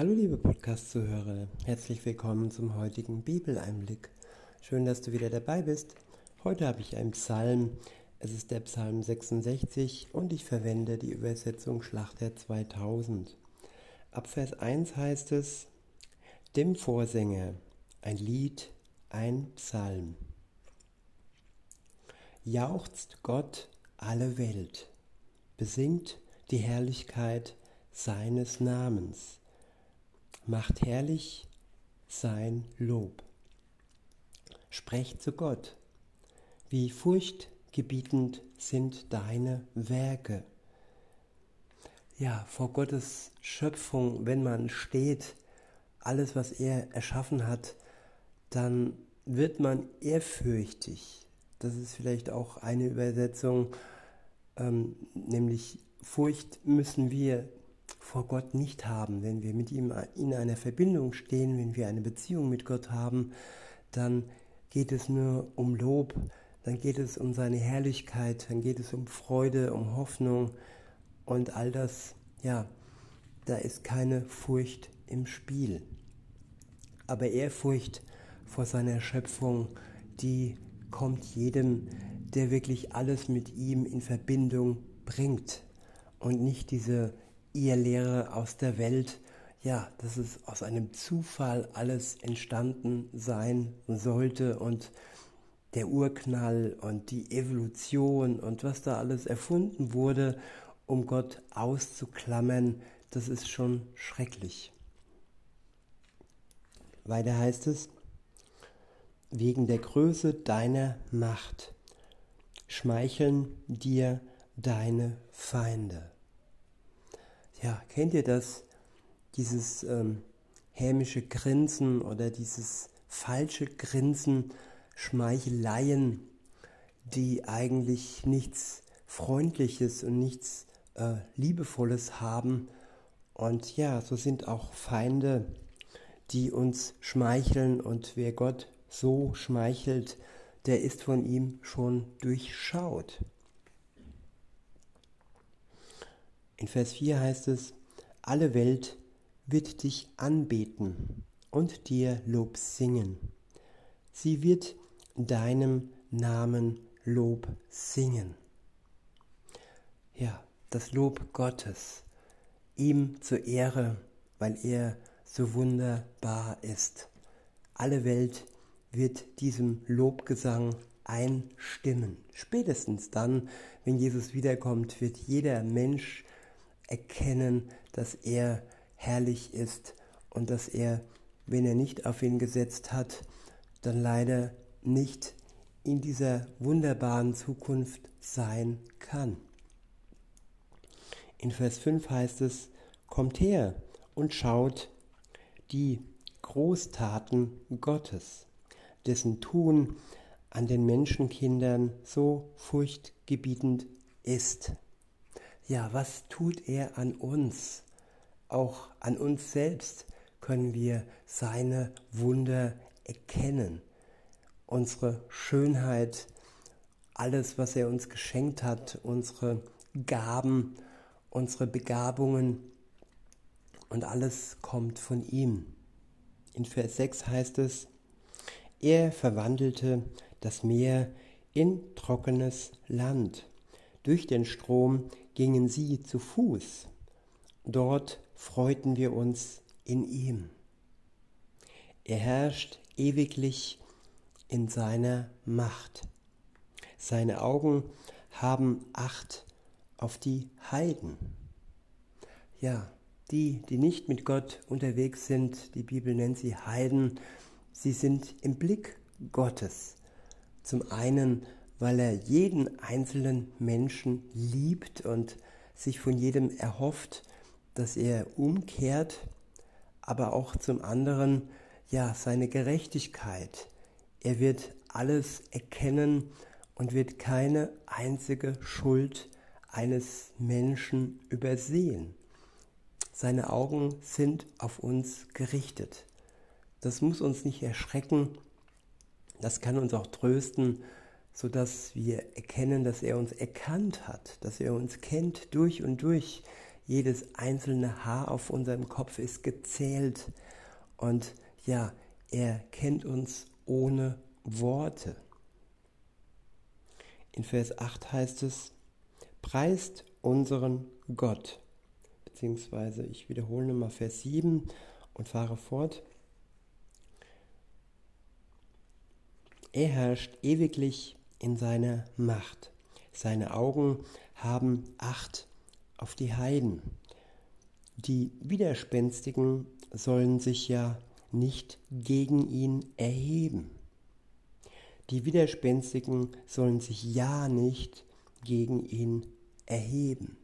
Hallo liebe Podcast-Zuhörer, herzlich willkommen zum heutigen Bibeleinblick. Schön, dass du wieder dabei bist. Heute habe ich einen Psalm. Es ist der Psalm 66 und ich verwende die Übersetzung Schlachter 2000. Ab Vers 1 heißt es, dem Vorsänger, ein Lied, ein Psalm. Jauchzt Gott alle Welt, besingt die Herrlichkeit seines Namens macht herrlich sein Lob. Sprecht zu Gott, wie furchtgebietend sind deine Werke. Ja, vor Gottes Schöpfung, wenn man steht, alles, was er erschaffen hat, dann wird man ehrfürchtig. Das ist vielleicht auch eine Übersetzung, ähm, nämlich Furcht müssen wir vor Gott nicht haben. Wenn wir mit ihm in einer Verbindung stehen, wenn wir eine Beziehung mit Gott haben, dann geht es nur um Lob, dann geht es um seine Herrlichkeit, dann geht es um Freude, um Hoffnung und all das, ja, da ist keine Furcht im Spiel. Aber Ehrfurcht vor seiner Schöpfung, die kommt jedem, der wirklich alles mit ihm in Verbindung bringt und nicht diese ihr Lehre aus der Welt, ja, dass es aus einem Zufall alles entstanden sein sollte und der Urknall und die Evolution und was da alles erfunden wurde, um Gott auszuklammern, das ist schon schrecklich. Weiter heißt es, wegen der Größe deiner Macht schmeicheln dir deine Feinde. Ja, kennt ihr das? Dieses ähm, hämische Grinsen oder dieses falsche Grinsen, Schmeicheleien, die eigentlich nichts Freundliches und nichts äh, Liebevolles haben. Und ja, so sind auch Feinde, die uns schmeicheln und wer Gott so schmeichelt, der ist von ihm schon durchschaut. In Vers 4 heißt es, alle Welt wird dich anbeten und dir Lob singen. Sie wird deinem Namen Lob singen. Ja, das Lob Gottes, ihm zur Ehre, weil er so wunderbar ist. Alle Welt wird diesem Lobgesang einstimmen. Spätestens dann, wenn Jesus wiederkommt, wird jeder Mensch erkennen, dass er herrlich ist und dass er, wenn er nicht auf ihn gesetzt hat, dann leider nicht in dieser wunderbaren Zukunft sein kann. In Vers 5 heißt es, kommt her und schaut die Großtaten Gottes, dessen Tun an den Menschenkindern so furchtgebietend ist ja, was tut er an uns? Auch an uns selbst können wir seine Wunder erkennen. Unsere Schönheit, alles, was er uns geschenkt hat, unsere Gaben, unsere Begabungen und alles kommt von ihm. In Vers 6 heißt es, er verwandelte das Meer in trockenes Land. Durch den Strom gingen sie zu Fuß. Dort freuten wir uns in ihm. Er herrscht ewiglich in seiner Macht. Seine Augen haben Acht auf die Heiden. Ja, die, die nicht mit Gott unterwegs sind, die Bibel nennt sie Heiden, sie sind im Blick Gottes. Zum einen weil er jeden einzelnen Menschen liebt und sich von jedem erhofft, dass er umkehrt, aber auch zum anderen ja seine Gerechtigkeit. Er wird alles erkennen und wird keine einzige Schuld eines Menschen übersehen. Seine Augen sind auf uns gerichtet. Das muss uns nicht erschrecken, das kann uns auch trösten, sodass wir erkennen, dass er uns erkannt hat, dass er uns kennt durch und durch. jedes einzelne Haar auf unserem Kopf ist gezählt. Und ja, er kennt uns ohne Worte. In Vers 8 heißt es, preist unseren Gott. Beziehungsweise ich wiederhole nochmal Vers 7 und fahre fort. Er herrscht ewiglich in seiner Macht. Seine Augen haben Acht auf die Heiden. Die Widerspenstigen sollen sich ja nicht gegen ihn erheben. Die Widerspenstigen sollen sich ja nicht gegen ihn erheben.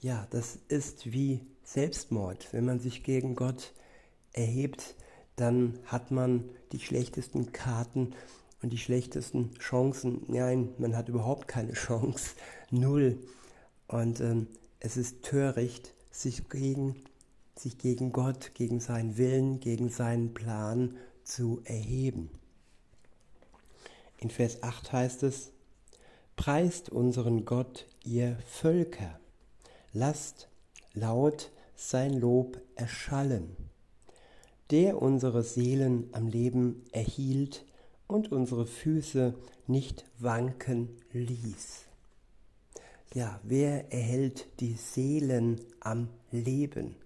Ja, das ist wie Selbstmord. Wenn man sich gegen Gott erhebt, dann hat man die schlechtesten Karten und die schlechtesten Chancen. Nein, man hat überhaupt keine Chance. Null. Und ähm, es ist töricht, sich gegen, sich gegen Gott, gegen seinen Willen, gegen seinen Plan zu erheben. In Vers 8 heißt es, Preist unseren Gott, ihr Völker, lasst laut sein Lob erschallen, der unsere Seelen am Leben erhielt und unsere Füße nicht wanken ließ. Ja, wer erhält die Seelen am Leben?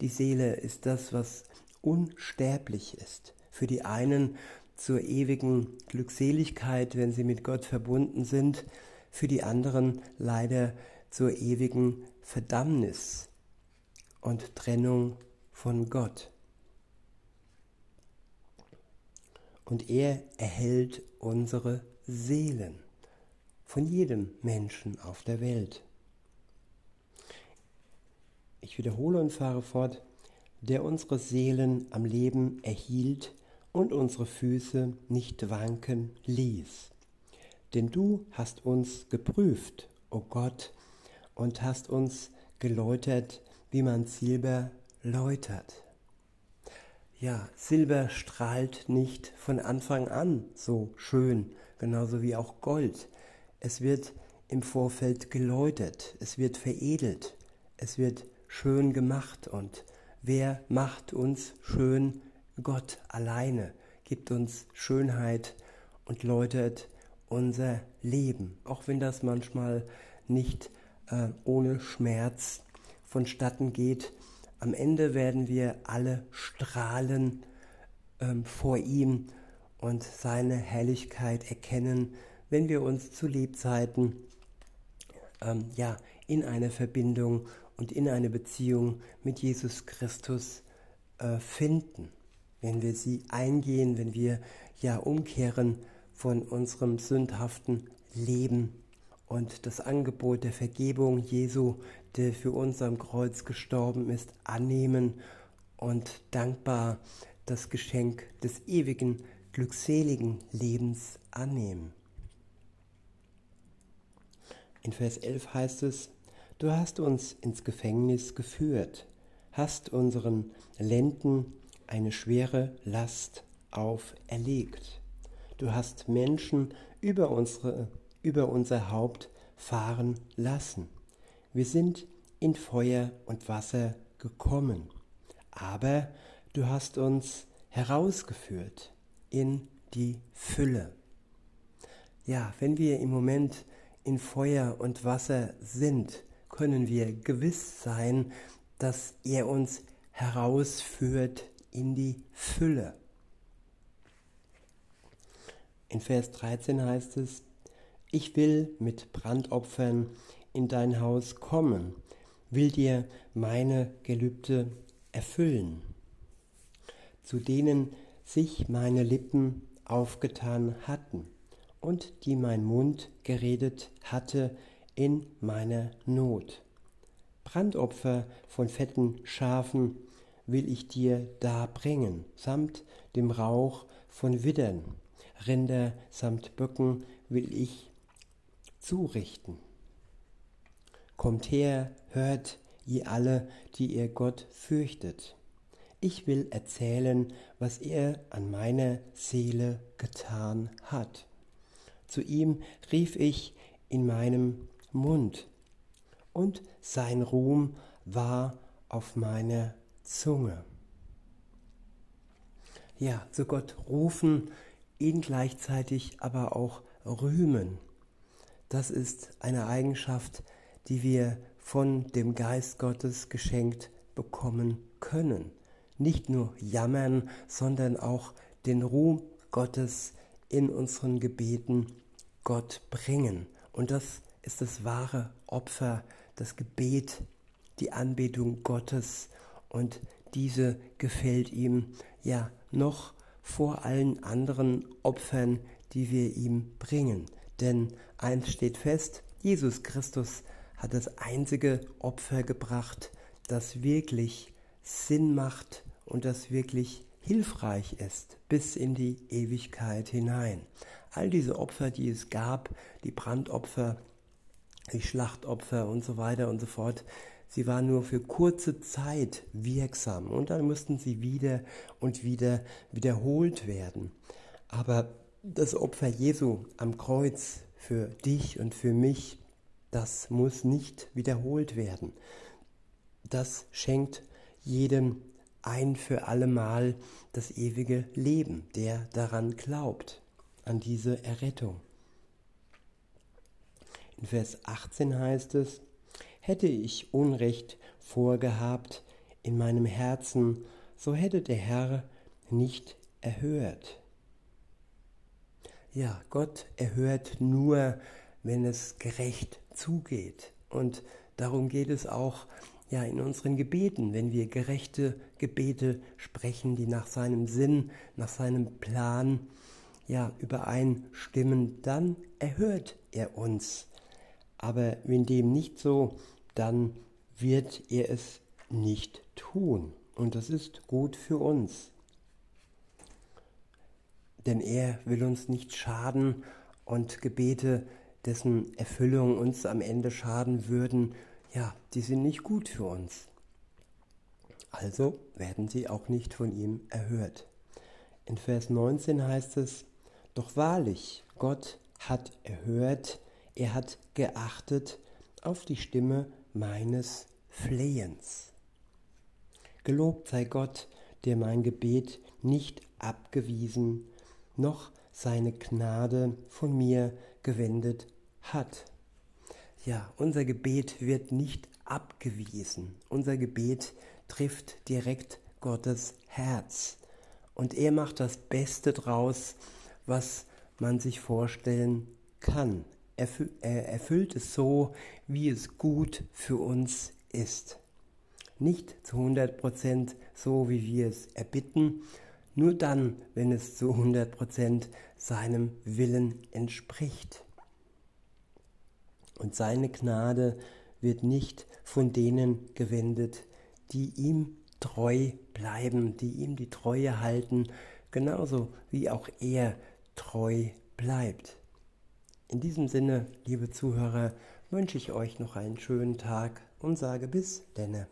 Die Seele ist das, was unsterblich ist. Für die einen zur ewigen Glückseligkeit, wenn sie mit Gott verbunden sind, für die anderen leider zur ewigen Verdammnis und Trennung von Gott. Und er erhält unsere Seelen von jedem Menschen auf der Welt. Ich wiederhole und fahre fort, der unsere Seelen am Leben erhielt und unsere Füße nicht wanken ließ. Denn du hast uns geprüft, o oh Gott, und hast uns geläutert, wie man Silber läutert. Ja, Silber strahlt nicht von Anfang an so schön, genauso wie auch Gold. Es wird im Vorfeld geläutert, es wird veredelt, es wird schön gemacht und wer macht uns schön Gott alleine gibt uns Schönheit und läutert unser Leben, auch wenn das manchmal nicht äh, ohne Schmerz vonstatten geht. Am Ende werden wir alle strahlen ähm, vor ihm und seine Herrlichkeit erkennen, wenn wir uns zu Lebzeiten ähm, ja, in eine Verbindung und in eine Beziehung mit Jesus Christus äh, finden. Wenn wir sie eingehen, wenn wir ja umkehren von unserem sündhaften Leben und das Angebot der Vergebung Jesu, der für uns am Kreuz gestorben ist, annehmen und dankbar das Geschenk des ewigen, glückseligen Lebens annehmen. In Vers 11 heißt es, Du hast uns ins Gefängnis geführt, hast unseren Lenden eine schwere Last auferlegt. Du hast Menschen über, unsere, über unser Haupt fahren lassen. Wir sind in Feuer und Wasser gekommen, aber du hast uns herausgeführt in die Fülle. Ja, wenn wir im Moment in Feuer und Wasser sind, können wir gewiss sein, dass er uns herausführt in die Fülle. In Vers 13 heißt es, ich will mit Brandopfern in dein Haus kommen, will dir meine Gelübde erfüllen, zu denen sich meine Lippen aufgetan hatten und die mein Mund geredet hatte in meiner Not. Brandopfer von fetten Schafen will ich dir darbringen, samt dem Rauch von Widdern, Rinder samt Böcken will ich zurichten. Kommt her, hört ihr alle, die ihr Gott fürchtet. Ich will erzählen, was er an meiner Seele getan hat. Zu ihm rief ich in meinem Mund, und sein Ruhm war auf meiner Zunge. Ja, zu Gott rufen, ihn gleichzeitig aber auch rühmen. Das ist eine Eigenschaft, die wir von dem Geist Gottes geschenkt bekommen können. Nicht nur jammern, sondern auch den Ruhm Gottes in unseren Gebeten Gott bringen. Und das ist das wahre Opfer, das Gebet, die Anbetung Gottes. Und diese gefällt ihm ja noch vor allen anderen Opfern, die wir ihm bringen. Denn eins steht fest, Jesus Christus hat das einzige Opfer gebracht, das wirklich Sinn macht und das wirklich hilfreich ist bis in die Ewigkeit hinein. All diese Opfer, die es gab, die Brandopfer, die Schlachtopfer und so weiter und so fort, sie waren nur für kurze Zeit wirksam und dann mussten sie wieder und wieder wiederholt werden. Aber das Opfer Jesu am Kreuz für dich und für mich, das muss nicht wiederholt werden. Das schenkt jedem ein für allemal das ewige Leben, der daran glaubt, an diese Errettung. In Vers 18 heißt es, hätte ich Unrecht vorgehabt in meinem Herzen, so hätte der Herr nicht erhört. Ja, Gott erhört nur, wenn es gerecht zugeht. Und darum geht es auch ja in unseren Gebeten, wenn wir gerechte Gebete sprechen, die nach seinem Sinn, nach seinem Plan ja übereinstimmen, dann erhört er uns. Aber wenn dem nicht so, dann wird er es nicht tun. Und das ist gut für uns. Denn er will uns nicht schaden und Gebete, dessen Erfüllung uns am Ende schaden würden, ja, die sind nicht gut für uns. Also werden sie auch nicht von ihm erhört. In Vers 19 heißt es, doch wahrlich, Gott hat erhört, er hat geachtet auf die Stimme meines Flehens. Gelobt sei Gott, der mein Gebet nicht abgewiesen, noch seine Gnade von mir gewendet hat. Ja, unser Gebet wird nicht abgewiesen. Unser Gebet trifft direkt Gottes Herz. Und er macht das Beste draus, was man sich vorstellen kann. Er erfüllt es so, wie es gut für uns ist. Nicht zu 100% so, wie wir es erbitten, nur dann, wenn es zu 100% seinem Willen entspricht. Und seine Gnade wird nicht von denen gewendet, die ihm treu bleiben, die ihm die Treue halten, genauso wie auch er treu bleibt. In diesem Sinne, liebe Zuhörer, wünsche ich euch noch einen schönen Tag und sage bis denne.